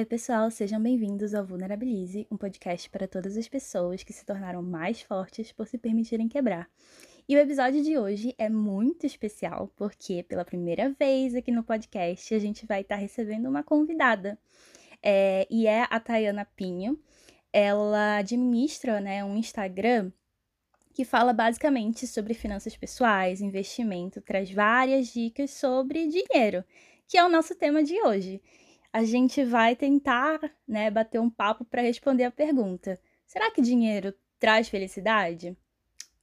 Oi, pessoal, sejam bem-vindos ao Vulnerabilize, um podcast para todas as pessoas que se tornaram mais fortes por se permitirem quebrar. E o episódio de hoje é muito especial porque, pela primeira vez aqui no podcast, a gente vai estar recebendo uma convidada. É, e é a Tayana Pinho. Ela administra né, um Instagram que fala basicamente sobre finanças pessoais, investimento, traz várias dicas sobre dinheiro, que é o nosso tema de hoje a gente vai tentar, né, bater um papo para responder a pergunta: será que dinheiro traz felicidade?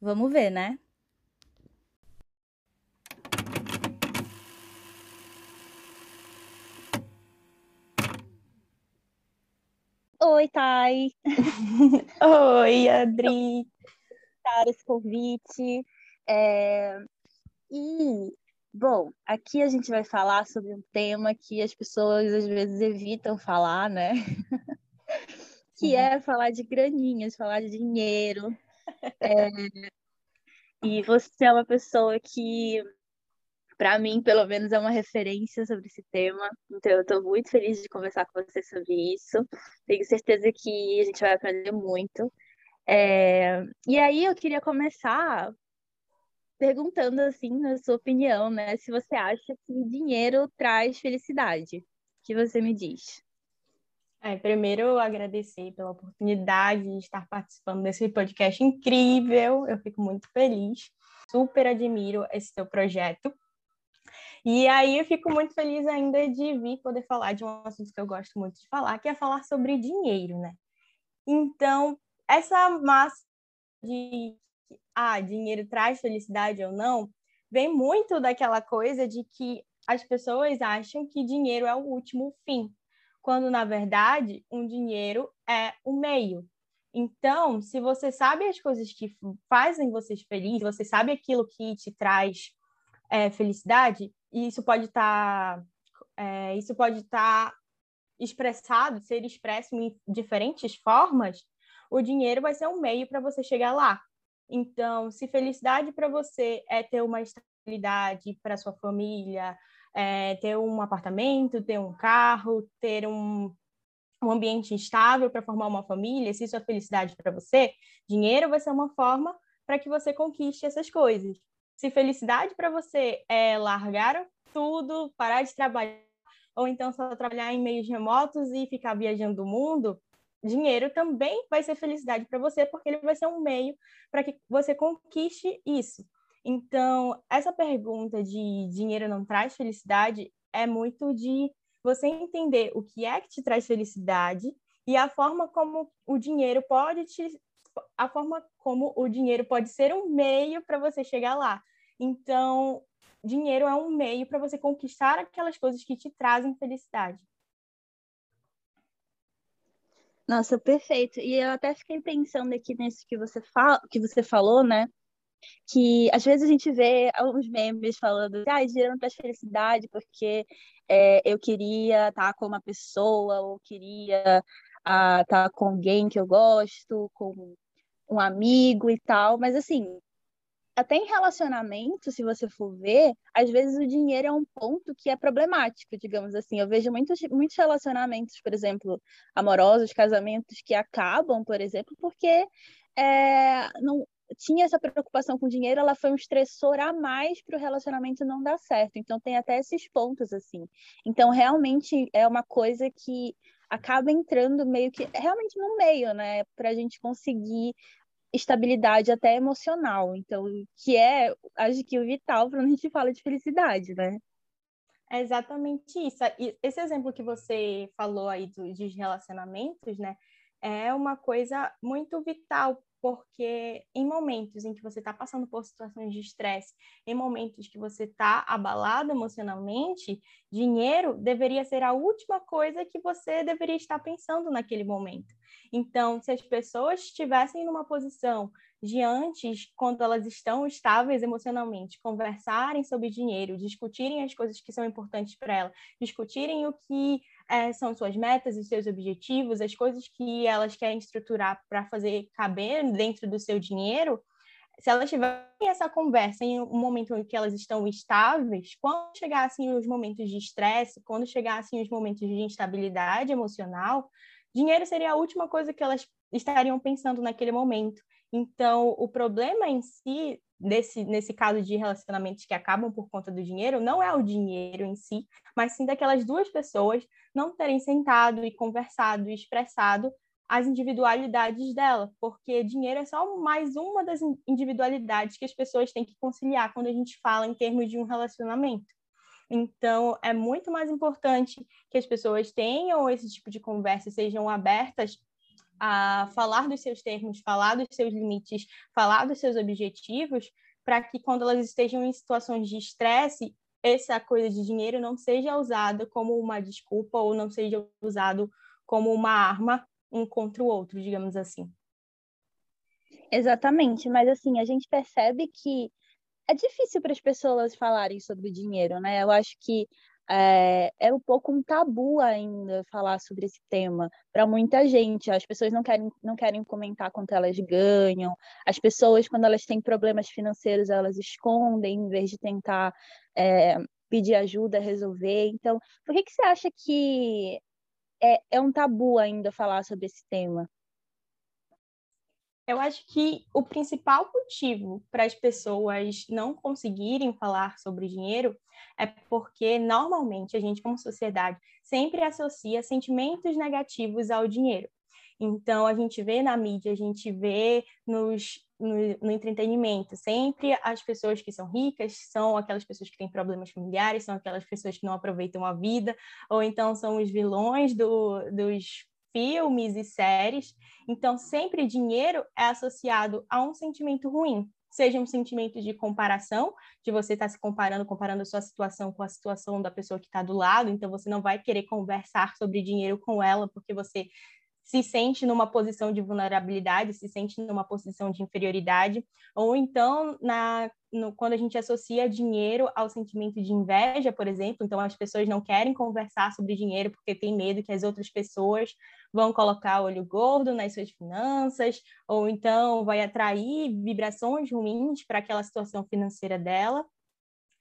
Vamos ver, né? Oi, Thay. Oi, Adri. Para esse convite. É... E Bom, aqui a gente vai falar sobre um tema que as pessoas às vezes evitam falar, né? que é falar de graninhas, falar de dinheiro. É... E você é uma pessoa que, para mim, pelo menos, é uma referência sobre esse tema. Então, eu estou muito feliz de conversar com você sobre isso. Tenho certeza que a gente vai aprender muito. É... E aí, eu queria começar perguntando assim, na sua opinião, né, se você acha que dinheiro traz felicidade. O que você me diz? É, primeiro, agradecer pela oportunidade de estar participando desse podcast incrível. Eu fico muito feliz. Super admiro esse teu projeto. E aí eu fico muito feliz ainda de vir poder falar de um assunto que eu gosto muito de falar, que é falar sobre dinheiro, né? Então, essa massa de ah, dinheiro traz felicidade ou não, vem muito daquela coisa de que as pessoas acham que dinheiro é o último fim, quando na verdade um dinheiro é o meio. Então, se você sabe as coisas que fazem você feliz, você sabe aquilo que te traz é, felicidade, e isso pode estar tá, é, isso pode estar tá expressado, ser expresso em diferentes formas, o dinheiro vai ser um meio para você chegar lá. Então, se felicidade para você é ter uma estabilidade para sua família, é ter um apartamento, ter um carro, ter um, um ambiente estável para formar uma família, se isso é felicidade para você, dinheiro vai ser uma forma para que você conquiste essas coisas. Se felicidade para você é largar tudo, parar de trabalhar, ou então só trabalhar em meios remotos e ficar viajando o mundo, dinheiro também vai ser felicidade para você, porque ele vai ser um meio para que você conquiste isso. Então, essa pergunta de dinheiro não traz felicidade é muito de você entender o que é que te traz felicidade e a forma como o dinheiro pode te a forma como o dinheiro pode ser um meio para você chegar lá. Então, dinheiro é um meio para você conquistar aquelas coisas que te trazem felicidade. Nossa, perfeito. E eu até fiquei pensando aqui nisso que você, fala, que você falou, né? Que às vezes a gente vê alguns memes falando ah, não traz felicidade porque é, eu queria estar com uma pessoa ou queria ah, estar com alguém que eu gosto, com um amigo e tal. Mas assim, até em relacionamento, se você for ver, às vezes o dinheiro é um ponto que é problemático, digamos assim. Eu vejo muitos, muitos relacionamentos, por exemplo, amorosos, casamentos que acabam, por exemplo, porque é, não tinha essa preocupação com dinheiro, ela foi um estressor a mais para o relacionamento não dar certo. Então tem até esses pontos assim. Então realmente é uma coisa que acaba entrando meio que realmente no meio, né, para a gente conseguir estabilidade até emocional. Então, que é, acho que o vital quando a gente fala de felicidade, né? É exatamente isso. Esse exemplo que você falou aí dos relacionamentos, né, é uma coisa muito vital porque em momentos em que você está passando por situações de estresse, em momentos que você está abalado emocionalmente, dinheiro deveria ser a última coisa que você deveria estar pensando naquele momento. Então, se as pessoas estivessem numa posição de antes, quando elas estão estáveis emocionalmente, conversarem sobre dinheiro, discutirem as coisas que são importantes para elas, discutirem o que é, são suas metas e seus objetivos, as coisas que elas querem estruturar para fazer caber dentro do seu dinheiro, se elas tiverem essa conversa em um momento em que elas estão estáveis, quando chegassem os momentos de estresse, quando chegassem os momentos de instabilidade emocional, dinheiro seria a última coisa que elas estariam pensando naquele momento. Então, o problema em si, desse, nesse caso de relacionamentos que acabam por conta do dinheiro, não é o dinheiro em si, mas sim daquelas duas pessoas não terem sentado e conversado e expressado as individualidades dela, porque dinheiro é só mais uma das individualidades que as pessoas têm que conciliar quando a gente fala em termos de um relacionamento. Então, é muito mais importante que as pessoas tenham esse tipo de conversa, sejam abertas a falar dos seus termos, falar dos seus limites, falar dos seus objetivos, para que quando elas estejam em situações de estresse, essa coisa de dinheiro não seja usada como uma desculpa ou não seja usado como uma arma um contra o outro, digamos assim. Exatamente, mas assim, a gente percebe que é difícil para as pessoas falarem sobre dinheiro, né? Eu acho que é, é um pouco um tabu ainda falar sobre esse tema para muita gente. As pessoas não querem, não querem comentar quanto elas ganham. As pessoas, quando elas têm problemas financeiros, elas escondem em vez de tentar é, pedir ajuda, resolver. Então, por que, que você acha que é, é um tabu ainda falar sobre esse tema? Eu acho que o principal motivo para as pessoas não conseguirem falar sobre dinheiro é porque, normalmente, a gente, como sociedade, sempre associa sentimentos negativos ao dinheiro. Então, a gente vê na mídia, a gente vê nos, no, no, entretenimento, sempre as pessoas que são ricas são aquelas pessoas que têm problemas familiares, são aquelas pessoas que não aproveitam a vida, ou então são os vilões do, dos filmes e séries. Então, sempre dinheiro é associado a um sentimento ruim, seja um sentimento de comparação, de você estar tá se comparando, comparando a sua situação com a situação da pessoa que está do lado, então você não vai querer conversar sobre dinheiro com ela, porque você se sente numa posição de vulnerabilidade, se sente numa posição de inferioridade, ou então na, no, quando a gente associa dinheiro ao sentimento de inveja, por exemplo, então as pessoas não querem conversar sobre dinheiro porque tem medo que as outras pessoas vão colocar olho gordo nas suas finanças, ou então vai atrair vibrações ruins para aquela situação financeira dela.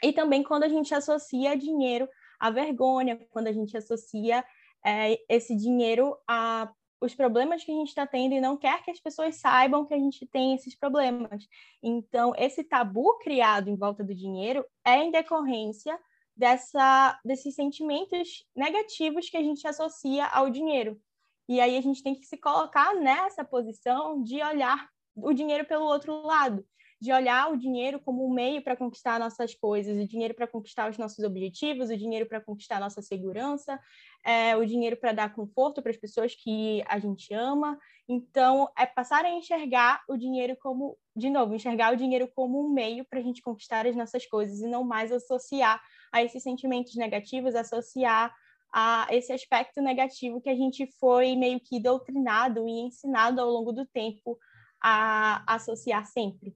E também quando a gente associa dinheiro à vergonha, quando a gente associa é, esse dinheiro a os problemas que a gente está tendo e não quer que as pessoas saibam que a gente tem esses problemas. Então, esse tabu criado em volta do dinheiro é em decorrência dessa, desses sentimentos negativos que a gente associa ao dinheiro. E aí a gente tem que se colocar nessa posição de olhar o dinheiro pelo outro lado de olhar o dinheiro como um meio para conquistar nossas coisas, o dinheiro para conquistar os nossos objetivos, o dinheiro para conquistar nossa segurança, é, o dinheiro para dar conforto para as pessoas que a gente ama. Então, é passar a enxergar o dinheiro como, de novo, enxergar o dinheiro como um meio para a gente conquistar as nossas coisas e não mais associar a esses sentimentos negativos, associar a esse aspecto negativo que a gente foi meio que doutrinado e ensinado ao longo do tempo a associar sempre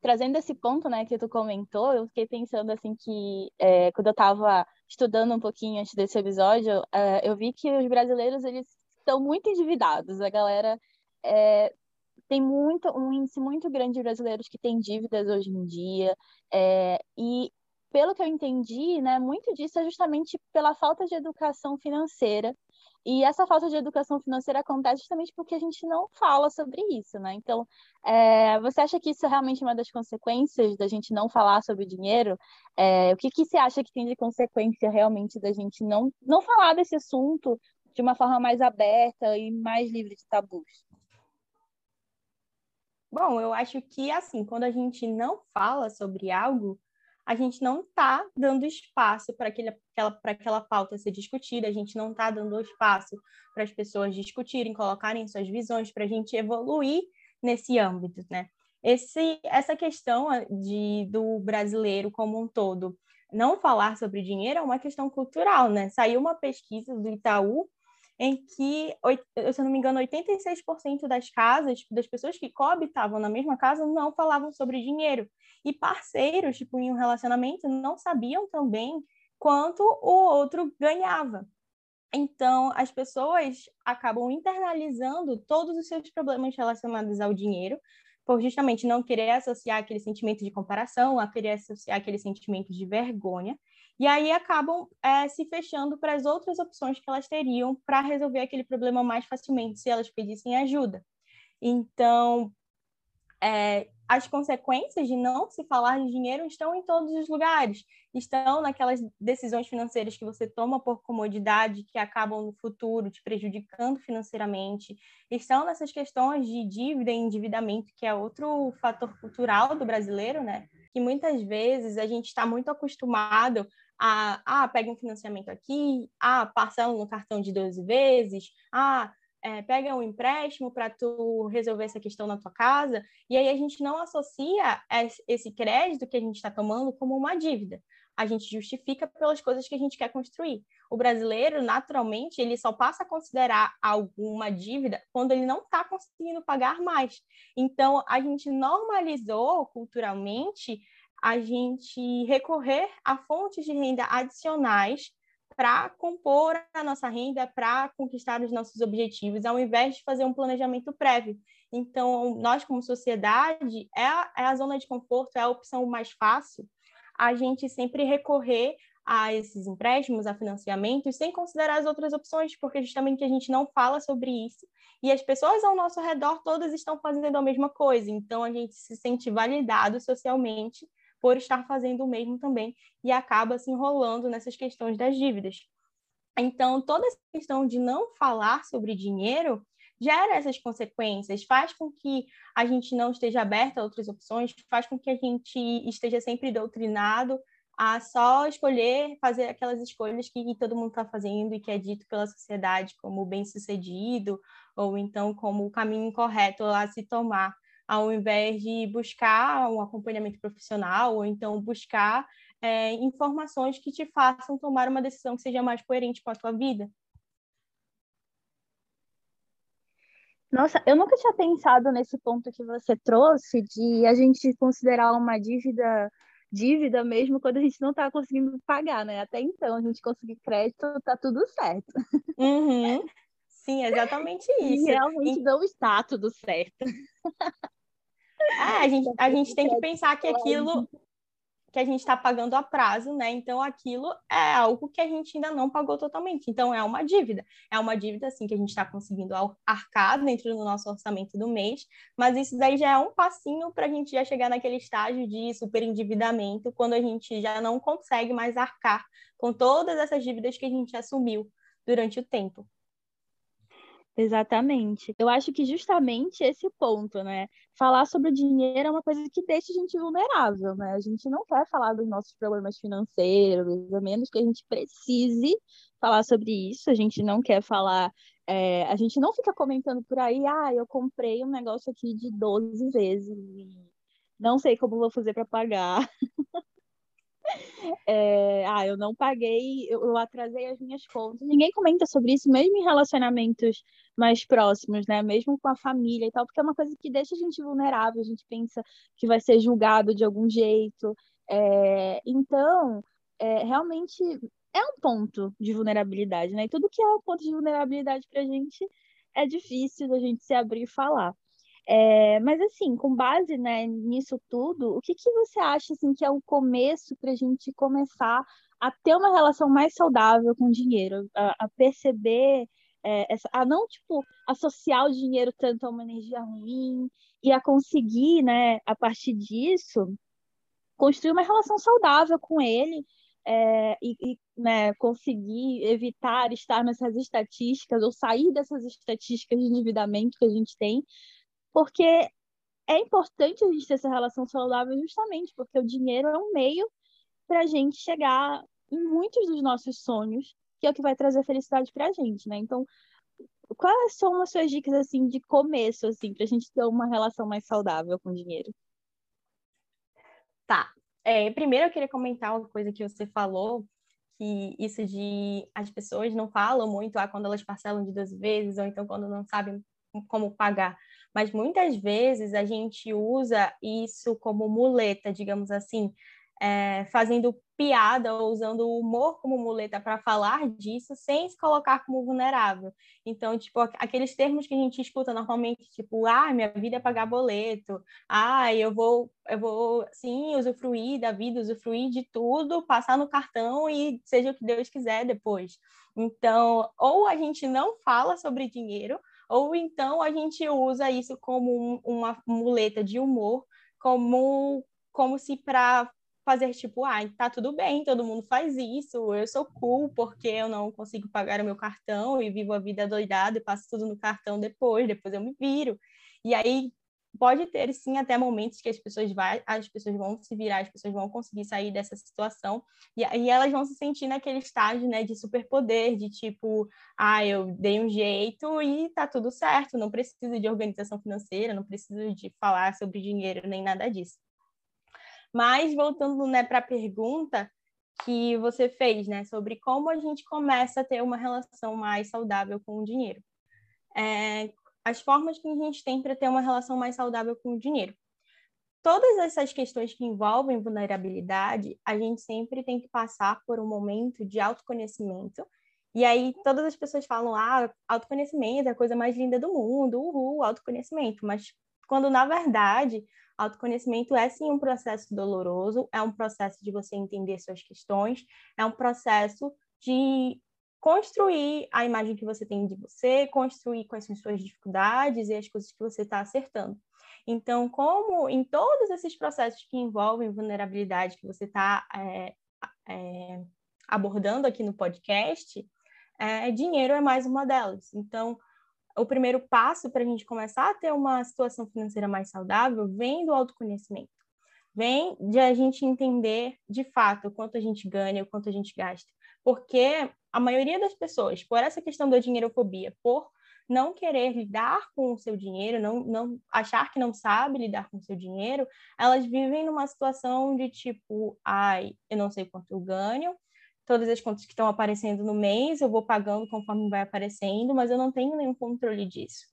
trazendo esse ponto, né, que tu comentou, eu fiquei pensando assim que é, quando eu estava estudando um pouquinho antes desse episódio, é, eu vi que os brasileiros eles estão muito endividados. A galera é, tem muito um índice muito grande de brasileiros que têm dívidas hoje em dia é, e pelo que eu entendi, né, muito disso é justamente pela falta de educação financeira e essa falta de educação financeira acontece justamente porque a gente não fala sobre isso, né? Então, é, você acha que isso é realmente uma das consequências da gente não falar sobre o dinheiro? É, o que, que você acha que tem de consequência realmente da gente não, não falar desse assunto de uma forma mais aberta e mais livre de tabus? Bom, eu acho que, assim, quando a gente não fala sobre algo, a gente não está dando espaço para aquela, aquela pauta ser discutida, a gente não está dando espaço para as pessoas discutirem, colocarem suas visões, para a gente evoluir nesse âmbito, né? Esse, essa questão de, do brasileiro como um todo não falar sobre dinheiro é uma questão cultural, né? Saiu uma pesquisa do Itaú em que, se eu não me engano, 86% das casas, das pessoas que coabitavam na mesma casa, não falavam sobre dinheiro. E parceiros, tipo, em um relacionamento, não sabiam também quanto o outro ganhava. Então, as pessoas acabam internalizando todos os seus problemas relacionados ao dinheiro, por justamente não querer associar aquele sentimento de comparação, a querer associar aquele sentimento de vergonha, e aí acabam é, se fechando para as outras opções que elas teriam para resolver aquele problema mais facilmente se elas pedissem ajuda. Então, é, as consequências de não se falar de dinheiro estão em todos os lugares. Estão naquelas decisões financeiras que você toma por comodidade, que acabam no futuro te prejudicando financeiramente. Estão nessas questões de dívida e endividamento, que é outro fator cultural do brasileiro, né? Que muitas vezes a gente está muito acostumado a, ah, pega um financiamento aqui, ah, parcela no cartão de 12 vezes, ah, é, pega um empréstimo para tu resolver essa questão na tua casa, e aí a gente não associa esse crédito que a gente está tomando como uma dívida. A gente justifica pelas coisas que a gente quer construir. O brasileiro, naturalmente, ele só passa a considerar alguma dívida quando ele não está conseguindo pagar mais. Então, a gente normalizou culturalmente a gente recorrer a fontes de renda adicionais para compor a nossa renda, para conquistar os nossos objetivos, ao invés de fazer um planejamento prévio. Então, nós, como sociedade, é a, é a zona de conforto, é a opção mais fácil, a gente sempre recorrer a esses empréstimos, a financiamentos, sem considerar as outras opções, porque justamente a gente não fala sobre isso. E as pessoas ao nosso redor todas estão fazendo a mesma coisa, então a gente se sente validado socialmente por estar fazendo o mesmo também e acaba se enrolando nessas questões das dívidas. Então, toda essa questão de não falar sobre dinheiro gera essas consequências, faz com que a gente não esteja aberto a outras opções, faz com que a gente esteja sempre doutrinado a só escolher fazer aquelas escolhas que todo mundo está fazendo e que é dito pela sociedade como bem-sucedido ou então como o caminho correto a se tomar ao invés de buscar um acompanhamento profissional ou então buscar é, informações que te façam tomar uma decisão que seja mais coerente com a tua vida. Nossa, eu nunca tinha pensado nesse ponto que você trouxe de a gente considerar uma dívida dívida mesmo quando a gente não está conseguindo pagar, né? Até então, a gente conseguir crédito, tá tudo certo. Uhum. Sim, exatamente isso. E realmente e... não está tudo certo. É, a gente, a gente tem que pensar que aquilo que a gente está pagando a prazo, né? Então aquilo é algo que a gente ainda não pagou totalmente. Então é uma dívida. É uma dívida assim que a gente está conseguindo arcar dentro do nosso orçamento do mês, mas isso daí já é um passinho para a gente já chegar naquele estágio de superendividamento, quando a gente já não consegue mais arcar com todas essas dívidas que a gente assumiu durante o tempo. Exatamente. Eu acho que justamente esse ponto, né? Falar sobre o dinheiro é uma coisa que deixa a gente vulnerável, né? A gente não quer falar dos nossos problemas financeiros, a menos que a gente precise falar sobre isso. A gente não quer falar. É, a gente não fica comentando por aí, ah, eu comprei um negócio aqui de 12 vezes e não sei como vou fazer para pagar. É, ah, eu não paguei, eu, atrasei as minhas contas. Ninguém comenta sobre isso, mesmo em relacionamentos mais próximos, né? Mesmo com a família e tal, porque é uma coisa que deixa a gente vulnerável, a gente pensa que vai ser julgado de algum jeito. É, então, é, realmente é um ponto de vulnerabilidade, né? E tudo que é um ponto de vulnerabilidade para a gente é difícil da gente se abrir e falar. É, mas assim, com base né, nisso tudo, o que, que você acha assim, que é o começo para a gente começar a ter uma relação mais saudável com o dinheiro, a, a perceber, é, essa, a não tipo associar o dinheiro tanto a uma energia ruim e a conseguir, né, a partir disso, construir uma relação saudável com ele é, e, e né, conseguir evitar estar nessas estatísticas ou sair dessas estatísticas de endividamento que a gente tem porque é importante a gente ter essa relação saudável justamente porque o dinheiro é um meio para a gente chegar em muitos dos nossos sonhos, que é o que vai trazer felicidade para a gente, né? Então, quais são as suas dicas assim de começo assim para a gente ter uma relação mais saudável com o dinheiro? Tá. É, primeiro eu queria comentar uma coisa que você falou, que isso de as pessoas não falam muito ah, quando elas parcelam de duas vezes, ou então quando não sabem como pagar mas muitas vezes a gente usa isso como muleta, digamos assim. é, fazendo piada ou usando o humor como muleta para falar disso sem se colocar como vulnerável. Então, tipo, aqueles termos que a gente escuta normalmente, tipo, ah, minha vida é pagar boleto, ah, eu vou, eu vou, sim, usufruir da vida, usufruir de tudo, passar no cartão e seja o que Deus quiser depois. Então, ou a gente não fala sobre dinheiro, ou então a gente usa isso como um, uma muleta de humor, como como se para fazer tipo, ah, tá tudo bem, todo mundo faz isso, eu sou cool porque eu não consigo pagar o meu cartão e vivo a vida doidada e passo tudo no cartão depois, depois eu me viro. E aí pode ter sim até momentos que as pessoas vai, as pessoas vão se virar, as pessoas vão conseguir sair dessa situação e aí elas vão se sentir naquele estágio, né, de superpoder, de tipo, ah, eu dei um jeito e tá tudo certo, não preciso de organização financeira, não preciso de falar sobre dinheiro nem nada disso. Mas voltando né, para a pergunta que você fez, né, sobre como a gente começa a ter uma relação mais saudável com o dinheiro. É, as formas que a gente tem para ter uma relação mais saudável com o dinheiro. Todas essas questões que envolvem vulnerabilidade, a gente sempre tem que passar por um momento de autoconhecimento. E aí todas as pessoas falam: "Ah, autoconhecimento é a coisa mais linda do mundo, uhul, autoconhecimento". Mas quando na verdade Autoconhecimento é sim um processo doloroso, é um processo de você entender suas questões, é um processo de construir a imagem que você tem de você, construir quais são suas dificuldades e as coisas que você está acertando. Então, como em todos esses processos que envolvem vulnerabilidade que você está é, é, abordando aqui no podcast, é, dinheiro é mais uma delas. Então, o primeiro passo para a gente começar a ter uma situação financeira mais saudável vem do autoconhecimento. Vem de a gente entender de fato o quanto a gente ganha, o quanto a gente gasta. Porque a maioria das pessoas, por essa questão da dinheirofobia, por não querer lidar com o seu dinheiro, não, não achar que não sabe lidar com o seu dinheiro, elas vivem numa situação de tipo, ai, eu não sei quanto eu ganho, todas as contas que estão aparecendo no mês, eu vou pagando conforme vai aparecendo, mas eu não tenho nenhum controle disso.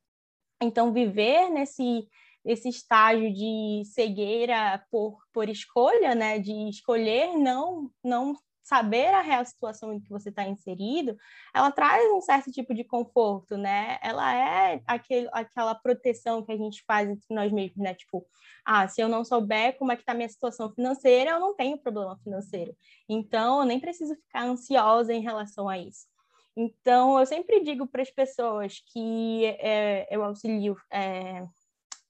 Então, viver nesse, nesse estágio de cegueira por, por escolha, né, de escolher não, não saber a real situação em que você está inserido, ela traz um certo tipo de conforto, né? Ela é aquele, aquela proteção que a gente faz entre nós mesmos, né? Tipo, ah, se eu não souber como é que está a minha situação financeira, eu não tenho problema financeiro. Então, eu nem preciso ficar ansiosa em relação a isso. Então, eu sempre digo para as pessoas que é, eu auxilio, é,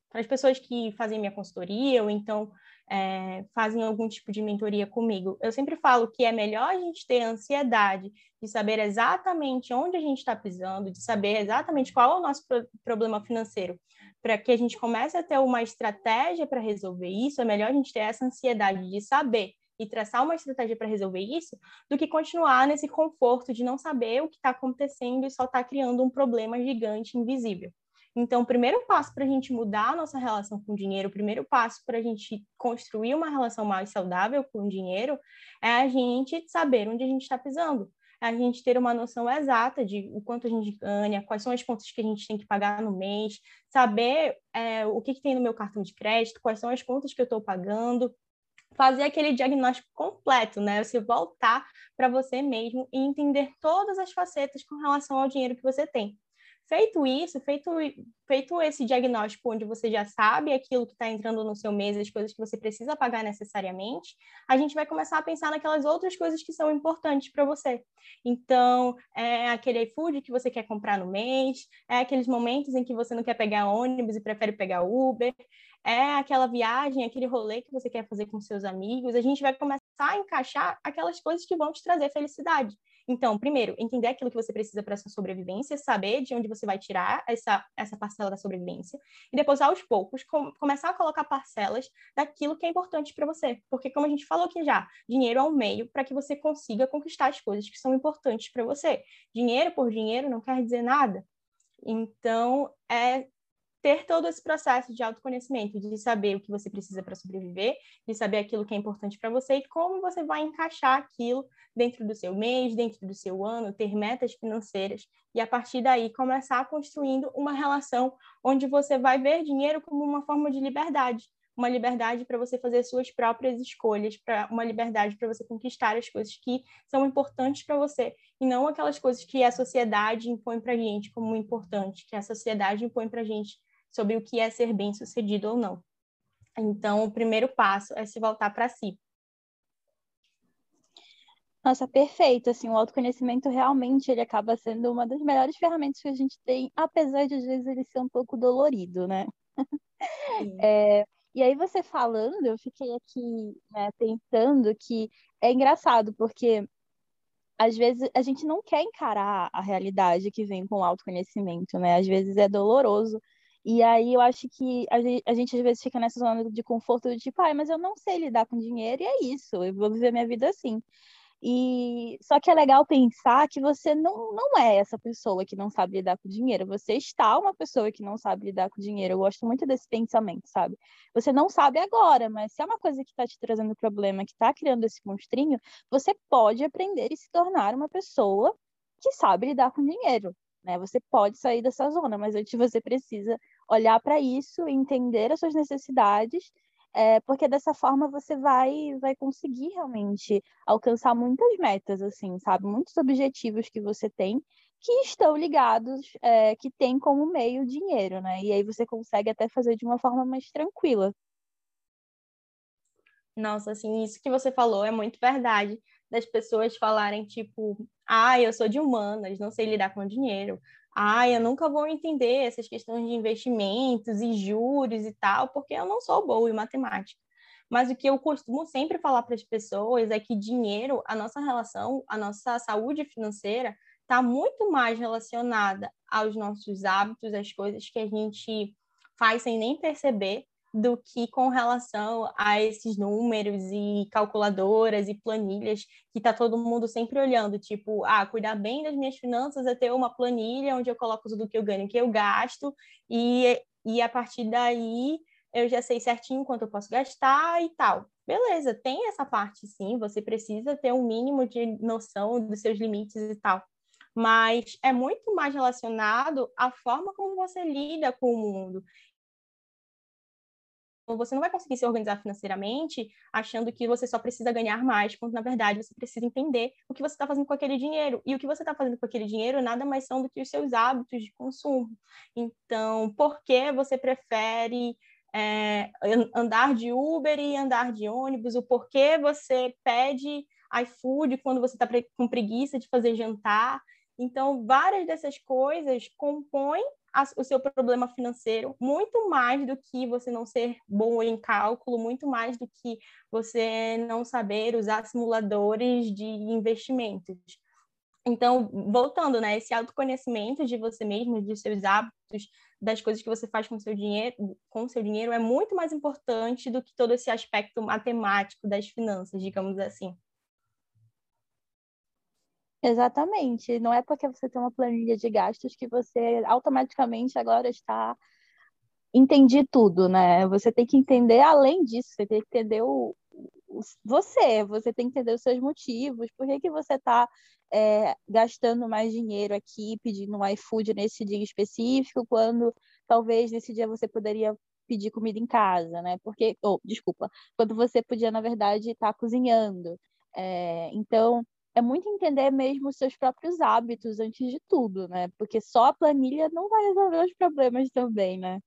para as pessoas que fazem minha consultoria, ou então é, fazem algum tipo de mentoria comigo. Eu sempre falo que é melhor a gente ter ansiedade de saber exatamente onde a gente está pisando, de saber exatamente qual é o nosso pro problema financeiro, para que a gente comece a ter uma estratégia para resolver isso. É melhor a gente ter essa ansiedade de saber e traçar uma estratégia para resolver isso, do que continuar nesse conforto de não saber o que está acontecendo e só estar tá criando um problema gigante invisível. Então, o primeiro passo para a gente mudar a nossa relação com o dinheiro, o primeiro passo para a gente construir uma relação mais saudável com o dinheiro, é a gente saber onde a gente está pisando. A gente ter uma noção exata de o quanto a gente ganha, quais são as contas que a gente tem que pagar no mês, saber é, o que, que tem no meu cartão de crédito, quais são as contas que eu estou pagando, fazer aquele diagnóstico completo, né? Você voltar para você mesmo e entender todas as facetas com relação ao dinheiro que você tem. Feito isso, feito, feito esse diagnóstico onde você já sabe aquilo que está entrando no seu mês, as coisas que você precisa pagar necessariamente, a gente vai começar a pensar naquelas outras coisas que são importantes para você. Então, é aquele iFood que você quer comprar no mês, é aqueles momentos em que você não quer pegar ônibus e prefere pegar Uber, é aquela viagem, aquele rolê que você quer fazer com seus amigos. A gente vai começar a encaixar aquelas coisas que vão te trazer felicidade. Então, primeiro, entender aquilo que você precisa para sua sobrevivência, saber de onde você vai tirar essa, essa parcela da sobrevivência, e depois, aos poucos, com, começar a colocar parcelas daquilo que é importante para você. Porque, como a gente falou aqui já, dinheiro é um meio para que você consiga conquistar as coisas que são importantes para você. Dinheiro por dinheiro não quer dizer nada. Então, é ter todo esse processo de autoconhecimento, de saber o que você precisa para sobreviver, de saber aquilo que é importante para você e como você vai encaixar aquilo dentro do seu mês, dentro do seu ano, ter metas financeiras e a partir daí começar construindo uma relação onde você vai ver dinheiro como uma forma de liberdade, uma liberdade para você fazer suas próprias escolhas, para uma liberdade para você conquistar as coisas que são importantes para você e não aquelas coisas que a sociedade impõe para gente como importante, que a sociedade impõe para gente sobre o que é ser bem-sucedido ou não. Então, o primeiro passo é se voltar para si. Nossa, perfeito. Assim, o autoconhecimento realmente ele acaba sendo uma das melhores ferramentas que a gente tem, apesar de às vezes ele ser um pouco dolorido, né? É, e aí você falando, eu fiquei aqui né, pensando que é engraçado, porque às vezes a gente não quer encarar a realidade que vem com o autoconhecimento, né? Às vezes é doloroso. E aí eu acho que a gente, a gente às vezes fica nessa zona de conforto do tipo, ah, mas eu não sei lidar com dinheiro e é isso, eu vou viver minha vida assim. E só que é legal pensar que você não, não é essa pessoa que não sabe lidar com dinheiro. Você está uma pessoa que não sabe lidar com dinheiro. Eu gosto muito desse pensamento, sabe? Você não sabe agora, mas se é uma coisa que está te trazendo problema, que está criando esse monstrinho, você pode aprender e se tornar uma pessoa que sabe lidar com dinheiro. Né? Você pode sair dessa zona, mas antes você precisa olhar para isso, entender as suas necessidades é, porque dessa forma você vai, vai conseguir realmente alcançar muitas metas, assim, sabe? Muitos objetivos que você tem que estão ligados, é, que tem como meio dinheiro, né? E aí você consegue até fazer de uma forma mais tranquila. Nossa, assim, isso que você falou é muito verdade. Das pessoas falarem, tipo, ah, eu sou de humanas, não sei lidar com dinheiro ah, eu nunca vou entender essas questões de investimentos e juros e tal, porque eu não sou boa em matemática. Mas o que eu costumo sempre falar para as pessoas é que dinheiro, a nossa relação, a nossa saúde financeira está muito mais relacionada aos nossos hábitos, às coisas que a gente faz sem nem perceber, do que com relação a esses números e calculadoras e planilhas que está todo mundo sempre olhando, tipo, ah, cuidar bem das minhas finanças é ter uma planilha onde eu coloco tudo que eu ganho, que eu gasto e, e a partir daí eu já sei certinho quanto eu posso gastar e tal. Beleza, tem essa parte sim, você precisa ter um mínimo de noção dos seus limites e tal. Mas é muito mais relacionado à forma como você lida com o mundo você não vai conseguir se organizar financeiramente achando que você só precisa ganhar mais, quando na verdade você precisa entender o que você está fazendo com aquele dinheiro. E o que você está fazendo com aquele dinheiro nada mais são do que os seus hábitos de consumo. Então, por que você prefere é, andar de Uber e andar de ônibus? O porquê você pede iFood quando você está com preguiça de fazer jantar? Então, várias dessas coisas compõem o seu problema financeiro, muito mais do que você não ser bom em cálculo, muito mais do que você não saber usar simuladores de investimentos. Então, voltando, né, esse autoconhecimento de você mesmo, de seus hábitos, das coisas que você faz com seu dinheiro, com seu dinheiro é muito mais importante do que todo esse aspecto matemático das finanças, digamos assim. Exatamente. Não é porque você tem uma planilha de gastos que você automaticamente agora está entendi tudo, né? Você tem que entender além disso, você tem que entender o, o você, você tem que entender os seus motivos, por que, que você está é, gastando mais dinheiro aqui, pedindo um iFood nesse dia específico, quando talvez nesse dia você poderia pedir comida em casa, né? Porque, oh, desculpa, quando você podia, na verdade, estar tá cozinhando. É, então, é muito entender mesmo os seus próprios hábitos antes de tudo, né? Porque só a planilha não vai resolver os problemas também, né?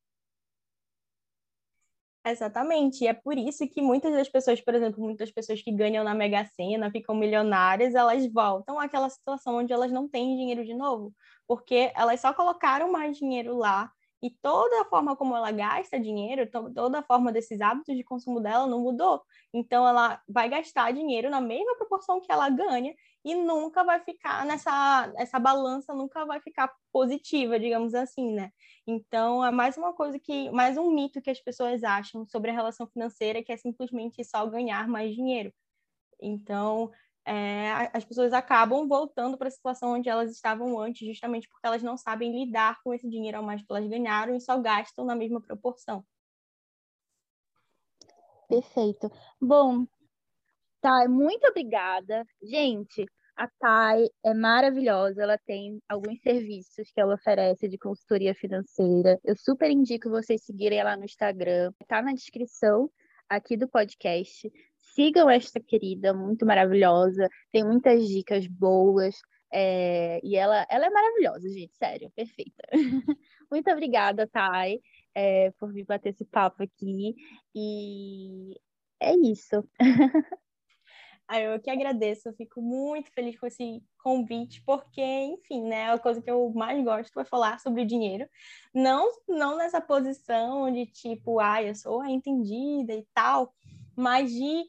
Exatamente, e é por isso que muitas das pessoas, por exemplo, muitas pessoas que ganham na Mega Sena, ficam milionárias, elas voltam àquela situação onde elas não têm dinheiro de novo, porque elas só colocaram mais dinheiro lá e toda a forma como ela gasta dinheiro, toda a forma desses hábitos de consumo dela não mudou. Então, ela vai gastar dinheiro na mesma proporção que ela ganha e nunca vai ficar nessa essa balança, nunca vai ficar positiva, digamos assim, né? Então, é mais uma coisa que, mais um mito que as pessoas acham sobre a relação financeira, que é simplesmente só ganhar mais dinheiro. Então, é, as pessoas acabam voltando para a situação onde elas estavam antes, justamente porque elas não sabem lidar com esse dinheiro a mais que elas ganharam e só gastam na mesma proporção. Perfeito. Bom, tá, muito obrigada. Gente, A Thay é maravilhosa, ela tem alguns serviços que ela oferece de consultoria financeira. Eu super indico vocês seguirem ela no Instagram, tá na descrição aqui do podcast. Sigam esta querida, muito maravilhosa, tem muitas dicas boas. É... e ela, ela é maravilhosa, gente, sério, perfeita. muito obrigada, Thay, é, por vir bater esse papo aqui. E é isso. Eu que agradeço, eu fico muito feliz com esse convite, porque, enfim, né, a coisa que eu mais gosto é falar sobre dinheiro. Não, não nessa posição de tipo, ah, eu sou a entendida e tal, mas de.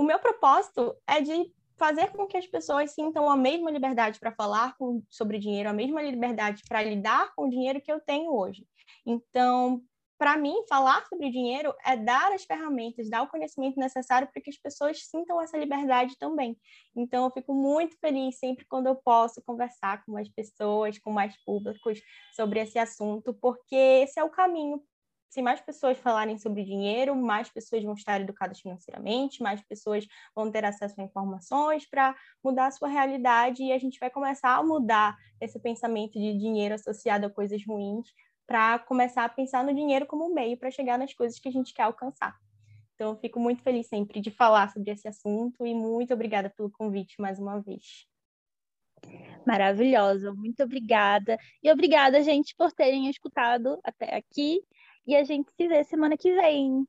O meu propósito é de fazer com que as pessoas sintam a mesma liberdade para falar com, sobre dinheiro, a mesma liberdade para lidar com o dinheiro que eu tenho hoje. Então, para mim, falar sobre dinheiro é dar as ferramentas, dar o conhecimento necessário para que as pessoas sintam essa liberdade também. Então, eu fico muito feliz sempre quando eu posso conversar com mais pessoas, com mais públicos sobre esse assunto, porque esse é o caminho. Se mais pessoas falarem sobre dinheiro, mais pessoas vão estar educadas financeiramente, mais pessoas vão ter acesso a informações para mudar a sua realidade e a gente vai começar a mudar esse pensamento de dinheiro associado a coisas ruins para começar a pensar no dinheiro como um meio para chegar nas coisas que a gente quer alcançar. Então, eu fico muito feliz sempre de falar sobre esse assunto e muito obrigada pelo convite mais uma vez. Maravilhosa, muito obrigada. E obrigada, gente, por terem escutado até aqui. E a gente se vê semana que vem.